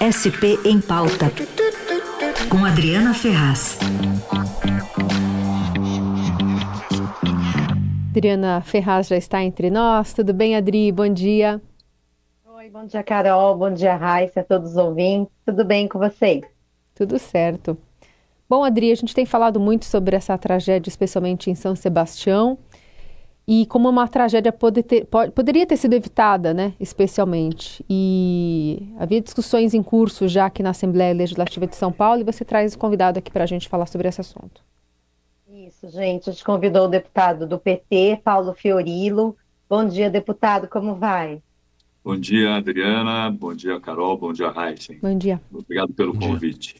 SP em Pauta, com Adriana Ferraz. Adriana Ferraz já está entre nós. Tudo bem, Adri? Bom dia. Oi, bom dia, Carol. Bom dia, Raíssa, a todos os ouvintes. Tudo bem com vocês? Tudo certo. Bom, Adri, a gente tem falado muito sobre essa tragédia, especialmente em São Sebastião e como uma tragédia pode ter, pode, poderia ter sido evitada, né, especialmente. E havia discussões em curso já aqui na Assembleia Legislativa de São Paulo e você traz o convidado aqui para a gente falar sobre esse assunto. Isso, gente. A gente convidou o deputado do PT, Paulo Fiorilo. Bom dia, deputado, como vai? Bom dia, Adriana. Bom dia, Carol. Bom dia, Raíssa. Bom dia. Obrigado pelo convite.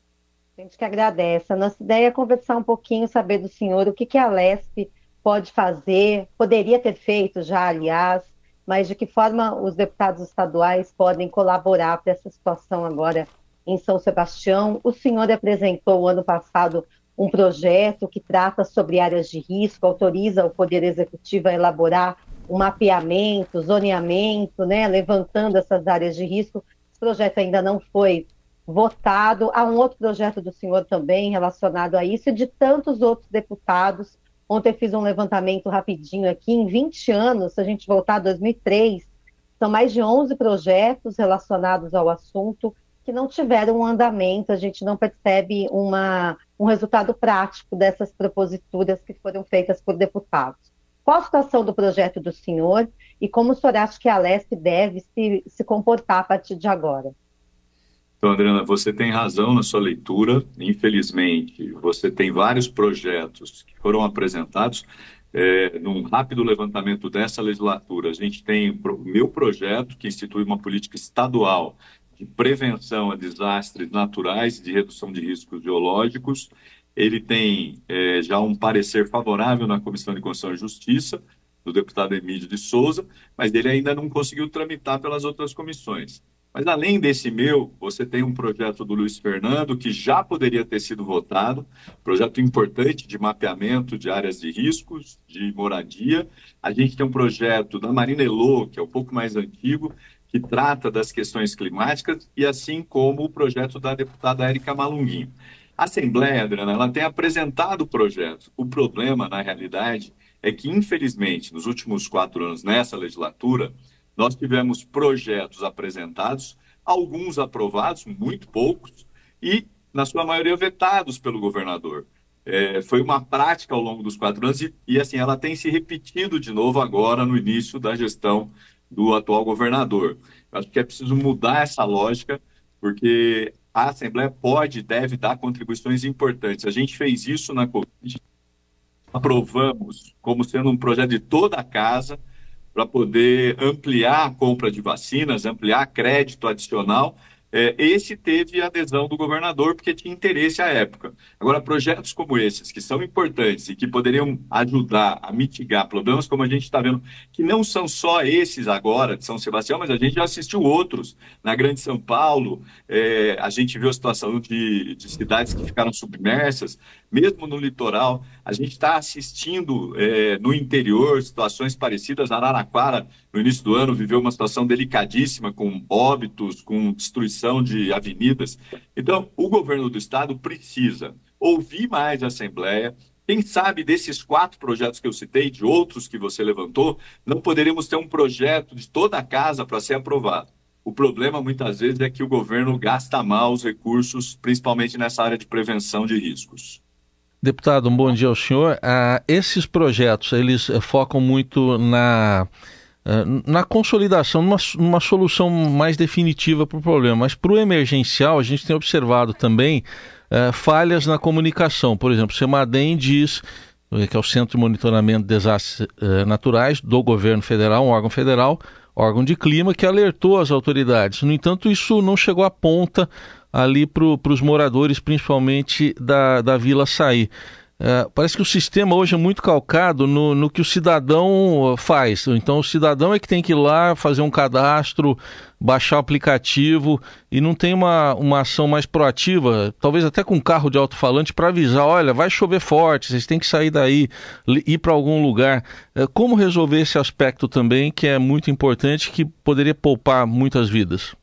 A gente que agradece. A nossa ideia é conversar um pouquinho, saber do senhor o que, que a LESP pode fazer, poderia ter feito já, aliás, mas de que forma os deputados estaduais podem colaborar para essa situação agora em São Sebastião. O senhor apresentou ano passado um projeto que trata sobre áreas de risco, autoriza o Poder Executivo a elaborar um mapeamento, zoneamento, né, levantando essas áreas de risco. Esse projeto ainda não foi votado. Há um outro projeto do senhor também relacionado a isso e de tantos outros deputados Ontem fiz um levantamento rapidinho aqui, em 20 anos, se a gente voltar a 2003, são mais de 11 projetos relacionados ao assunto que não tiveram um andamento, a gente não percebe uma, um resultado prático dessas proposituras que foram feitas por deputados. Qual a situação do projeto do senhor e como o senhor acha que a Lesp deve se, se comportar a partir de agora? Então, Adriana, você tem razão na sua leitura. Infelizmente, você tem vários projetos que foram apresentados. É, num rápido levantamento dessa legislatura, a gente tem o meu projeto, que institui uma política estadual de prevenção a desastres naturais e de redução de riscos geológicos. Ele tem é, já um parecer favorável na Comissão de Constituição e Justiça, do deputado Emílio de Souza, mas ele ainda não conseguiu tramitar pelas outras comissões. Mas além desse meu, você tem um projeto do Luiz Fernando que já poderia ter sido votado, projeto importante de mapeamento de áreas de riscos, de moradia. A gente tem um projeto da Marina Elô, que é um pouco mais antigo, que trata das questões climáticas, e assim como o projeto da deputada Érica Malunguinho. A Assembleia, Adriana, ela tem apresentado o projeto. O problema, na realidade, é que, infelizmente, nos últimos quatro anos, nessa legislatura, nós tivemos projetos apresentados, alguns aprovados, muito poucos, e, na sua maioria, vetados pelo governador. É, foi uma prática ao longo dos quatro anos e, e, assim, ela tem se repetido de novo agora no início da gestão do atual governador. Eu acho que é preciso mudar essa lógica, porque a Assembleia pode e deve dar contribuições importantes. A gente fez isso na Covid, aprovamos como sendo um projeto de toda a casa, para poder ampliar a compra de vacinas, ampliar crédito adicional. É, esse teve adesão do governador porque tinha interesse à época. Agora, projetos como esses, que são importantes e que poderiam ajudar a mitigar problemas como a gente está vendo, que não são só esses agora de São Sebastião, mas a gente já assistiu outros. Na Grande São Paulo, é, a gente viu a situação de, de, cidades que ficaram submersas, mesmo no litoral, a gente está assistindo é, no interior situações parecidas. Araraquara, no início do ano, viveu uma situação delicadíssima, com óbitos, com destruição de avenidas. Então, o governo do estado precisa ouvir mais a Assembleia. Quem sabe desses quatro projetos que eu citei, de outros que você levantou, não poderíamos ter um projeto de toda a casa para ser aprovado. O problema, muitas vezes, é que o governo gasta mal os recursos, principalmente nessa área de prevenção de riscos. Deputado, um bom dia ao senhor. Ah, esses projetos, eles eh, focam muito na é, na consolidação, numa, numa solução mais definitiva para o problema. Mas para o emergencial, a gente tem observado também é, falhas na comunicação. Por exemplo, o Semadem diz, que é o Centro de Monitoramento de Desastres Naturais do governo federal, um órgão federal, órgão de clima, que alertou as autoridades. No entanto, isso não chegou à ponta ali para os moradores, principalmente da, da Vila Sair. É, parece que o sistema hoje é muito calcado no, no, que o cidadão faz. Então, o cidadão é que tem que ir lá fazer um cadastro, baixar o aplicativo e não tem uma, uma ação mais proativa, talvez até com carro de alto-falante, para avisar: olha, vai chover forte, vocês têm que sair daí, ir para algum lugar. É, como resolver esse aspecto também, que é muito importante, que poderia poupar muitas vidas?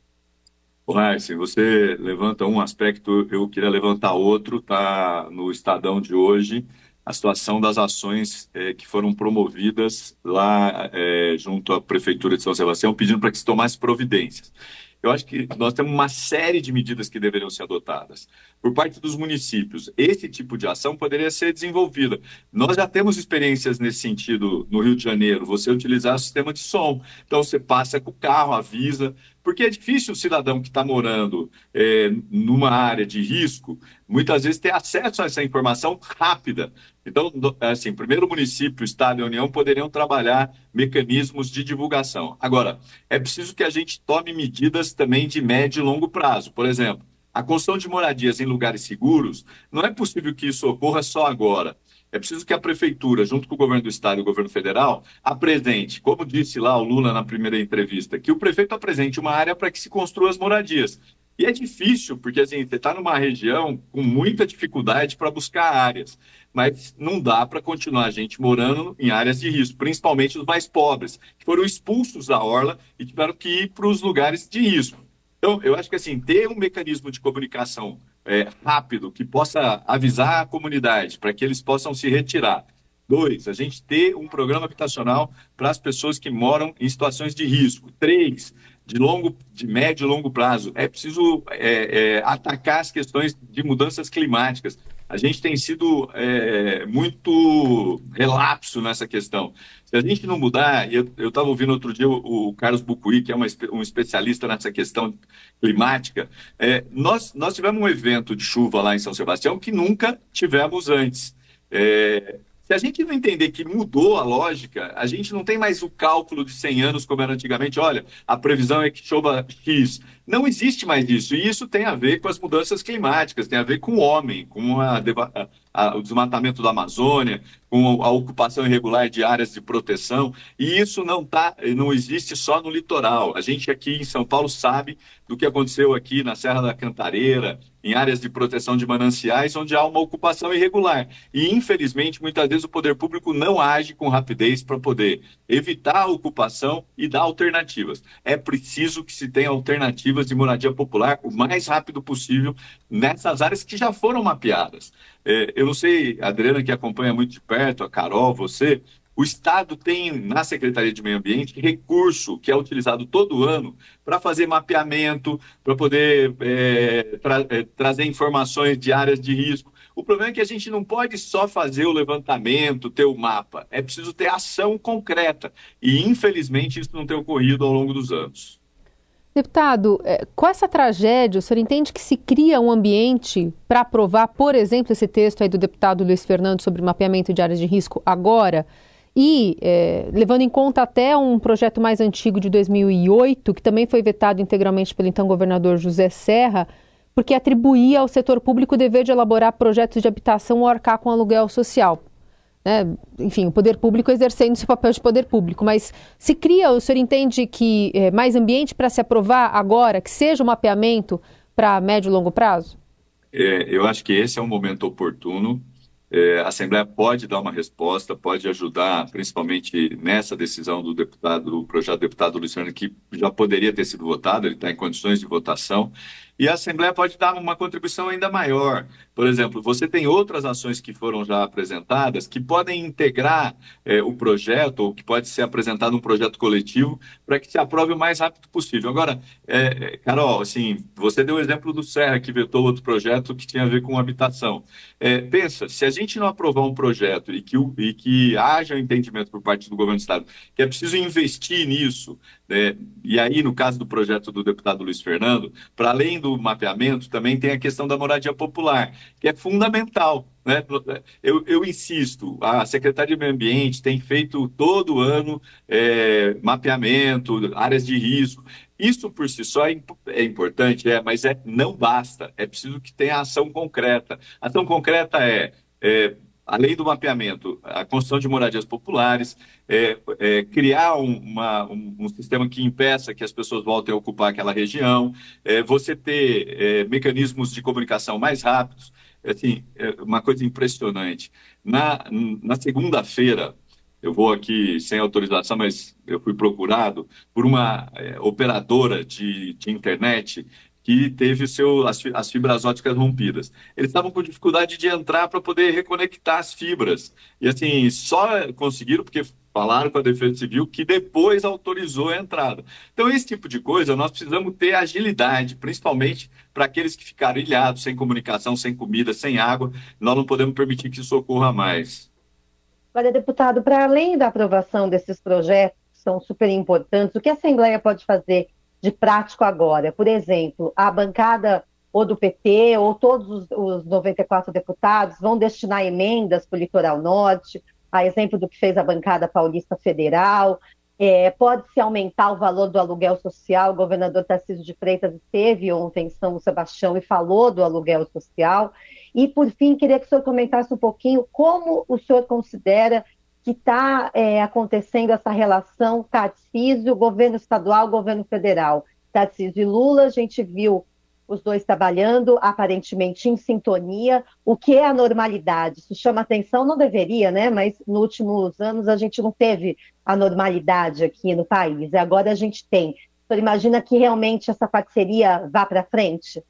Raíssa, você levanta um aspecto, eu queria levantar outro, está no Estadão de hoje, a situação das ações é, que foram promovidas lá é, junto à Prefeitura de São Sebastião, pedindo para que se tomasse providências. Eu acho que nós temos uma série de medidas que deveriam ser adotadas por parte dos municípios. Esse tipo de ação poderia ser desenvolvida. Nós já temos experiências nesse sentido no Rio de Janeiro. Você utilizar o sistema de som. Então, você passa com o carro, avisa, porque é difícil o cidadão que está morando é, numa área de risco, muitas vezes, ter acesso a essa informação rápida. Então, assim, primeiro município, Estado e União poderiam trabalhar mecanismos de divulgação. Agora, é preciso que a gente tome medidas também de médio e longo prazo. Por exemplo, a construção de moradias em lugares seguros, não é possível que isso ocorra só agora. É preciso que a prefeitura, junto com o governo do estado e o governo federal, apresente, como disse lá o Lula na primeira entrevista, que o prefeito apresente uma área para que se construa as moradias. E é difícil, porque assim, você está numa região com muita dificuldade para buscar áreas, mas não dá para continuar a gente morando em áreas de risco, principalmente os mais pobres, que foram expulsos da orla e tiveram que ir para os lugares de risco. Então, eu acho que assim, ter um mecanismo de comunicação é, rápido que possa avisar a comunidade para que eles possam se retirar. Dois, a gente ter um programa habitacional para as pessoas que moram em situações de risco. Três, de longo, de médio e longo prazo, é preciso é, é, atacar as questões de mudanças climáticas a gente tem sido é, muito relapso nessa questão. Se a gente não mudar, eu estava ouvindo outro dia o, o Carlos Bucuí, que é uma, um especialista nessa questão climática, é, nós, nós tivemos um evento de chuva lá em São Sebastião que nunca tivemos antes. É, se a gente não entender que mudou a lógica, a gente não tem mais o cálculo de 100 anos como era antigamente. Olha, a previsão é que chova X. Não existe mais isso. E isso tem a ver com as mudanças climáticas, tem a ver com o homem, com a, a, o desmatamento da Amazônia, com a ocupação irregular de áreas de proteção. E isso não, tá, não existe só no litoral. A gente aqui em São Paulo sabe do que aconteceu aqui na Serra da Cantareira, em áreas de proteção de mananciais, onde há uma ocupação irregular. E, infelizmente, muitas vezes o poder público não age com rapidez para poder evitar a ocupação e dar alternativas. É preciso que se tenha alternativas de moradia popular o mais rápido possível nessas áreas que já foram mapeadas. É, eu não sei, Adriana, que acompanha muito de perto, a Carol, você, o Estado tem na Secretaria de Meio Ambiente recurso que é utilizado todo ano para fazer mapeamento, para poder é, tra é, trazer informações de áreas de risco. O problema é que a gente não pode só fazer o levantamento, ter o mapa. É preciso ter ação concreta. E, infelizmente, isso não tem ocorrido ao longo dos anos. Deputado, é, com essa tragédia, o senhor entende que se cria um ambiente para aprovar, por exemplo, esse texto aí do deputado Luiz Fernando sobre mapeamento de áreas de risco agora? E, é, levando em conta até um projeto mais antigo de 2008, que também foi vetado integralmente pelo então governador José Serra, porque atribuía ao setor público o dever de elaborar projetos de habitação ou arcar com aluguel social né, enfim, o poder público exercendo seu papel de poder público, mas se cria, o senhor entende que é, mais ambiente para se aprovar agora, que seja um mapeamento para médio e longo prazo? É, eu acho que esse é um momento oportuno. É, a Assembleia pode dar uma resposta, pode ajudar, principalmente nessa decisão do deputado, do projeto do deputado Luciano, que já poderia ter sido votado, ele está em condições de votação. E a Assembleia pode dar uma contribuição ainda maior. Por exemplo, você tem outras ações que foram já apresentadas que podem integrar é, o projeto, ou que pode ser apresentado um projeto coletivo, para que se aprove o mais rápido possível. Agora, é, Carol, assim, você deu o exemplo do Serra, que vetou outro projeto que tinha a ver com habitação. É, pensa, se a gente não aprovar um projeto e que, e que haja um entendimento por parte do governo do Estado que é preciso investir nisso, né, e aí, no caso do projeto do deputado Luiz Fernando, para além do mapeamento, também tem a questão da moradia popular, que é fundamental. Né? Eu, eu, insisto, a Secretaria de Meio Ambiente tem feito todo ano é, mapeamento, áreas de risco. Isso por si só é, é, importante, é, mas é, não basta. É preciso que tenha ação concreta. ação concreta é, é além do mapeamento, a construção de moradias populares, é, é, criar um, uma, um, um, sistema que impeça que as pessoas voltem a ocupar aquela região, é, você ter é, mecanismos de comunicação mais rápidos, assim, é uma coisa impressionante. Na, na segunda-feira, eu vou aqui sem autorização, mas eu fui procurado por uma é, operadora de, de internet que teve seu, as, as fibras óticas rompidas. Eles estavam com dificuldade de entrar para poder reconectar as fibras. E assim, só conseguiram porque falaram com a Defesa Civil que depois autorizou a entrada. Então, esse tipo de coisa, nós precisamos ter agilidade, principalmente para aqueles que ficaram ilhados, sem comunicação, sem comida, sem água. Nós não podemos permitir que isso ocorra mais. Olha, deputado, para além da aprovação desses projetos, que são super importantes, o que a Assembleia pode fazer de prático agora? Por exemplo, a bancada ou do PT, ou todos os, os 94 deputados vão destinar emendas para o litoral norte, a exemplo do que fez a bancada paulista federal. É, Pode-se aumentar o valor do aluguel social. O governador Tarcísio de Freitas esteve ontem em São Sebastião e falou do aluguel social. E, por fim, queria que o senhor comentasse um pouquinho como o senhor considera que está é, acontecendo essa relação Tarcísio, governo estadual, governo federal. Tarcísio e Lula, a gente viu os dois trabalhando aparentemente em sintonia. O que é a normalidade? Isso chama atenção, não deveria, né? Mas nos últimos anos a gente não teve a normalidade aqui no país. Agora a gente tem. Você imagina que realmente essa parceria vá para frente?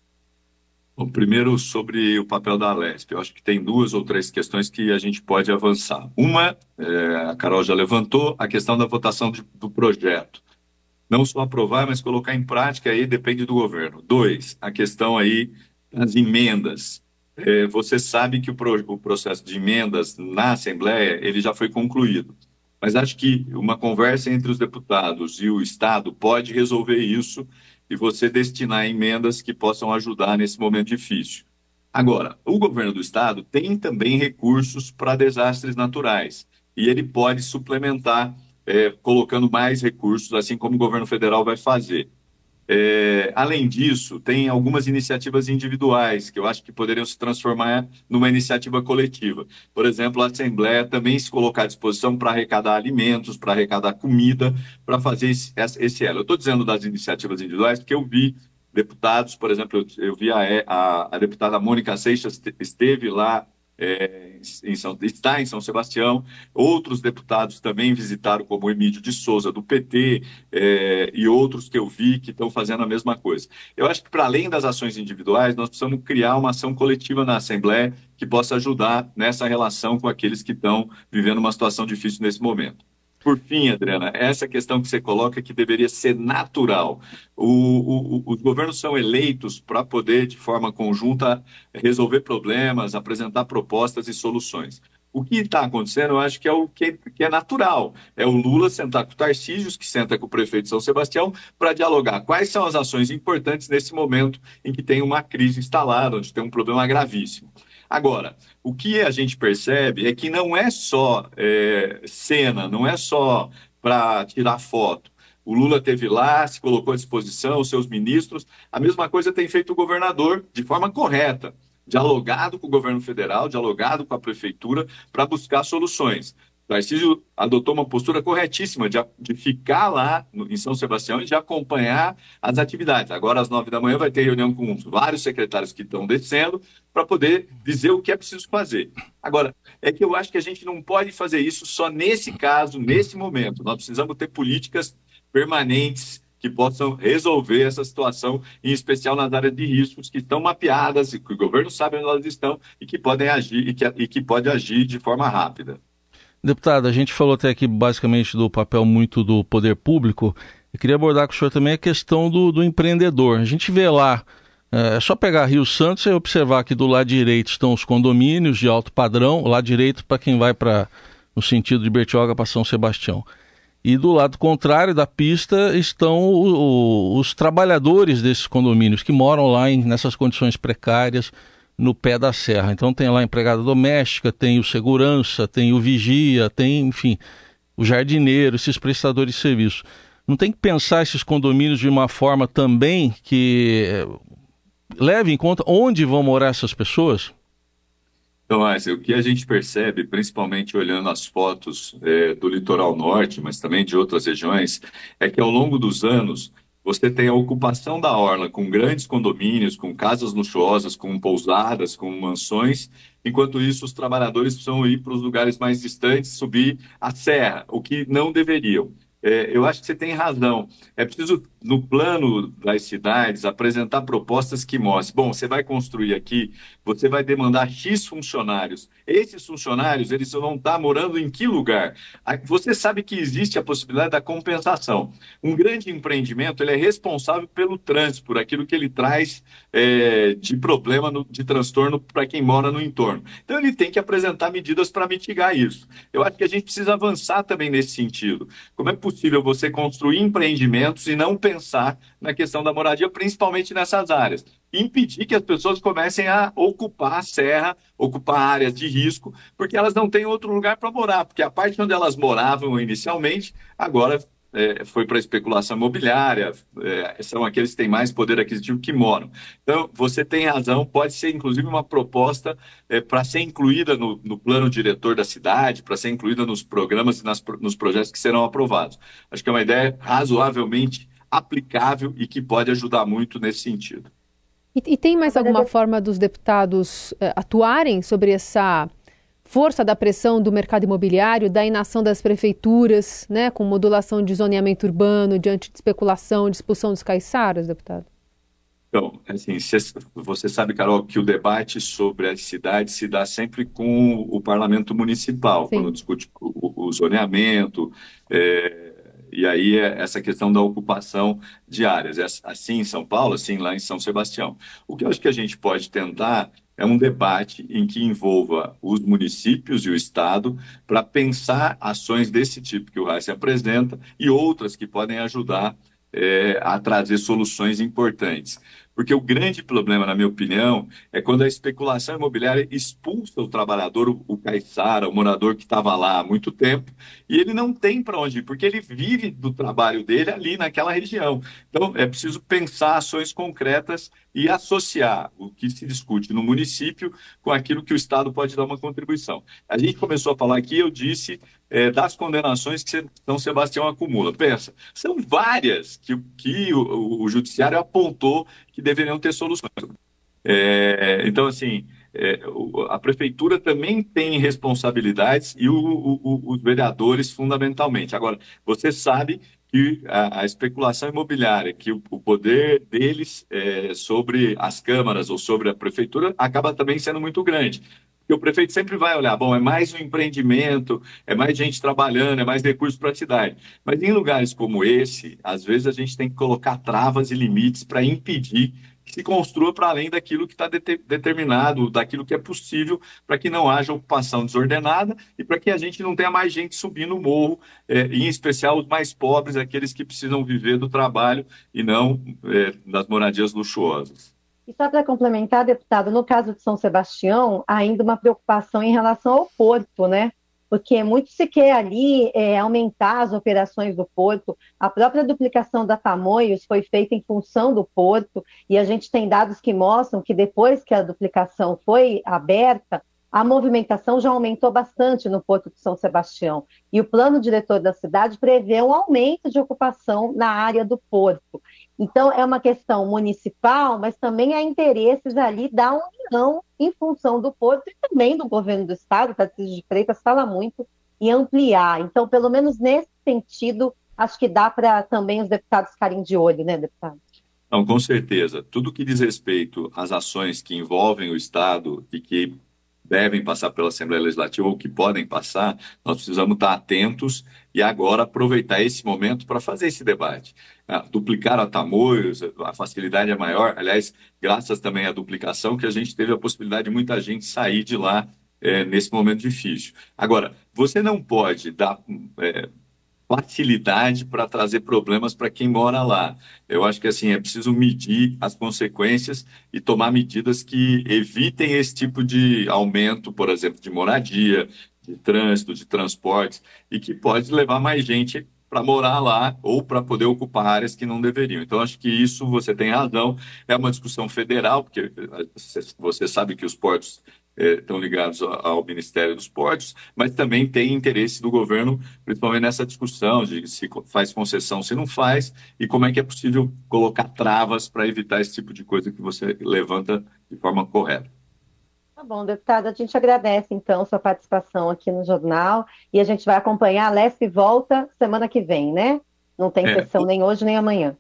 Bom, primeiro sobre o papel da Alesp. Eu acho que tem duas ou três questões que a gente pode avançar. Uma, é, a Carol já levantou, a questão da votação de, do projeto não só aprovar, mas colocar em prática aí depende do governo. Dois, a questão aí das emendas. É, você sabe que o, pro, o, processo de emendas na Assembleia ele já foi concluído, mas acho que uma conversa entre os deputados e o Estado pode resolver isso e você destinar emendas que possam ajudar nesse momento difícil. Agora, o governo do Estado tem também recursos para desastres naturais e ele pode suplementar é, colocando mais recursos, assim como o governo federal vai fazer. É, além disso, tem algumas iniciativas individuais que eu acho que poderiam se transformar numa iniciativa coletiva. Por exemplo, a Assembleia também se colocar à disposição para arrecadar alimentos, para arrecadar comida, para fazer esse, esse elo. Eu estou dizendo das iniciativas individuais porque eu vi deputados, por exemplo, eu, eu vi a, a, a deputada Mônica Seixas esteve lá é, em São, está em São Sebastião. Outros deputados também visitaram, como Emílio de Souza, do PT, é, e outros que eu vi que estão fazendo a mesma coisa. Eu acho que, para além das ações individuais, nós precisamos criar uma ação coletiva na Assembleia que possa ajudar nessa relação com aqueles que estão vivendo uma situação difícil nesse momento. Por fim, Adriana, essa questão que você coloca que deveria ser natural. O, o, os governos são eleitos para poder, de forma conjunta, resolver problemas, apresentar propostas e soluções. O que está acontecendo, eu acho que é o que, que, é natural. É o Lula sentar com o Tarcísio, que senta com o prefeito de São Sebastião, para dialogar quais são as ações importantes nesse momento em que tem uma crise instalada, onde tem um problema gravíssimo. Agora, o que a gente percebe é que não é só é, cena, não é só para tirar foto. O Lula teve lá, se colocou à disposição, os seus ministros. A mesma coisa tem feito o governador de forma correta, dialogado com o governo federal, dialogado com a prefeitura para buscar soluções. Tarcísio adotou uma postura corretíssima de, de ficar lá no, em São Sebastião e de acompanhar as atividades. Agora, às nove da manhã, vai ter reunião com vários secretários que estão descendo para poder dizer o que é preciso fazer. Agora, é que eu acho que a gente não pode fazer isso só nesse caso, nesse momento. Nós precisamos ter políticas permanentes que possam resolver essa situação, em especial nas áreas de riscos que estão mapeadas e que o governo sabe onde elas estão e que podem agir e que, e que pode agir de forma rápida. Deputado, a gente falou até aqui basicamente do papel muito do poder público. Eu queria abordar com o senhor também a questão do, do empreendedor. A gente vê lá, é, é só pegar Rio Santos e observar que do lado direito estão os condomínios de alto padrão, lado direito para quem vai para no sentido de Bertioga para São Sebastião. E do lado contrário da pista estão o, o, os trabalhadores desses condomínios que moram lá em, nessas condições precárias no pé da serra. Então tem lá a empregada doméstica, tem o segurança, tem o vigia, tem, enfim, o jardineiro, esses prestadores de serviço. Não tem que pensar esses condomínios de uma forma também que eh, leve em conta onde vão morar essas pessoas? Então, o que a gente percebe, principalmente olhando as fotos é, do litoral norte, mas também de outras regiões, é que ao longo dos anos você tem a ocupação da orla com grandes condomínios, com casas luxuosas, com pousadas, com mansões. Enquanto isso, os trabalhadores precisam ir para os lugares mais distantes, subir a serra, o que não deveriam. É, eu acho que você tem razão. É preciso no plano das cidades, apresentar propostas que mostrem, bom, você vai construir aqui, você vai demandar X funcionários. Esses funcionários, eles vão estar morando em que lugar? Você sabe que existe a possibilidade da compensação. Um grande empreendimento, ele é responsável pelo trânsito, por aquilo que ele traz é, de problema, no, de transtorno para quem mora no entorno. Então, ele tem que apresentar medidas para mitigar isso. Eu acho que a gente precisa avançar também nesse sentido. Como é possível você construir empreendimentos e não pensar na questão da moradia, principalmente nessas áreas. Impedir que as pessoas comecem a ocupar a serra, ocupar áreas de risco, porque elas não têm outro lugar para morar, porque a parte onde elas moravam inicialmente, agora é, foi para especulação imobiliária, é, são aqueles que têm mais poder aquisitivo que moram. Então, você tem razão, pode ser inclusive uma proposta é, para ser incluída no, no, plano diretor da cidade, para ser incluída nos programas e nas, nos projetos que serão aprovados. Acho que é uma ideia razoavelmente aplicável e que pode ajudar muito nesse sentido. E, e tem mais alguma forma dos deputados uh, atuarem sobre essa força da pressão do mercado imobiliário, da inação das prefeituras, né, com modulação de zoneamento urbano diante de especulação, de expulsão dos caiçaras, deputado? Então, assim, você sabe, Carol, que o debate sobre as cidades se dá sempre com o parlamento municipal, Sim. quando discute o, o zoneamento, é, e aí é essa questão da ocupação de áreas. É assim em São Paulo, assim lá em São Sebastião. O que eu acho que a gente pode tentar é um debate em que envolva os municípios e o Estado para pensar ações desse tipo que o Raíssa apresenta e outras que podem ajudar é, a trazer soluções importantes. Porque o grande problema, na minha opinião, é quando a especulação imobiliária expulsa o trabalhador, o, caiçara, o morador que estava lá há muito tempo, e ele não tem para onde ir, porque ele vive do trabalho dele ali naquela região. Então, é preciso pensar ações concretas e associar o que se discute no município com aquilo que o Estado pode dar uma contribuição. A gente começou a falar aqui, eu disse é, das condenações que São Sebastião acumula. Pensa, são várias que, que o, o judiciário apontou que deveriam ter soluções. É, então, assim, é, a prefeitura também tem responsabilidades e o, o, os vereadores, fundamentalmente. Agora, você sabe que a, a especulação imobiliária, que o, o poder deles é, sobre as câmaras ou sobre a prefeitura acaba também sendo muito grande. Porque o prefeito sempre vai olhar, bom, é mais um empreendimento, é mais gente trabalhando, é mais recursos para a cidade. Mas em lugares como esse, às vezes a gente tem que colocar travas e limites para impedir que se construa para além daquilo que está de determinado, daquilo que é possível, para que não haja ocupação desordenada e para que a gente não tenha mais gente subindo o morro, é, em especial os mais pobres, aqueles que precisam viver do trabalho e não é, das moradias luxuosas. E só para complementar, deputado, no caso de São Sebastião, ainda uma preocupação em relação ao porto, né? Porque muito se quer ali é, aumentar as operações do porto. A própria duplicação da Tamoios foi feita em função do porto, e a gente tem dados que mostram que depois que a duplicação foi aberta, a movimentação já aumentou bastante no Porto de São Sebastião. E o plano diretor da cidade prevê um aumento de ocupação na área do porto. Então, é uma questão municipal, mas também há interesses ali da União em função do porto e também do governo do Estado, Tarcísio de Freitas fala muito em ampliar. Então, pelo menos nesse sentido, acho que dá para também os deputados ficarem de olho, né, deputado? Não, com certeza. Tudo que diz respeito às ações que envolvem o Estado e que devem passar pela Assembleia Legislativa ou que podem passar, nós precisamos estar atentos e agora aproveitar esse momento para fazer esse debate. Ah, duplicar a Tamoios, a facilidade é maior, aliás, graças também à duplicação que a gente teve a possibilidade de muita gente sair de lá é, nesse momento difícil. Agora, você não pode dar é, facilidade para trazer problemas para quem mora lá. Eu acho que assim é preciso medir as consequências e tomar medidas que evitem esse tipo de aumento, por exemplo, de moradia, de trânsito, de transportes e que pode levar mais gente para morar lá ou para poder ocupar áreas que não deveriam. Então, acho que isso você tem razão, é uma discussão federal, porque você sabe que os portos estão ligados ao Ministério dos Portos, mas também tem interesse do governo, principalmente nessa discussão de se faz concessão, se não faz, e como é que é possível colocar travas para evitar esse tipo de coisa que você levanta de forma correta. Tá bom, deputada, a gente agradece então sua participação aqui no jornal e a gente vai acompanhar a Lespe volta semana que vem, né? Não tem é, sessão nem hoje nem amanhã.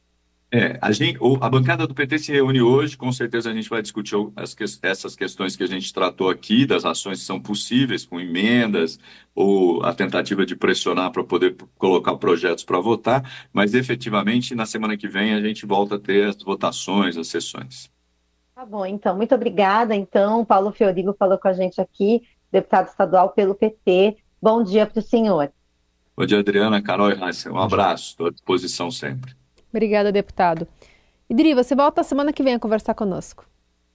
É, a, gente, a, bancada do PT se reúne hoje, com certeza a gente vai discutir as, essas questões que a gente tratou aqui, das ações que são possíveis, com emendas, ou a tentativa de pressionar para poder colocar projetos para votar, mas efetivamente na semana que vem a gente volta a ter as votações, as sessões. Tá bom, então, muito obrigada. Então, Paulo Fiorino falou com a gente aqui, deputado estadual pelo PT. Bom dia para o senhor. Bom dia, Adriana, Carol e Raíssa. Um abraço, estou à disposição sempre. Obrigada, deputado. Idri, você volta semana que vem a conversar conosco.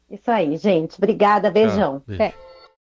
Isso aí, gente. Obrigada, beijão. Ah, beijo.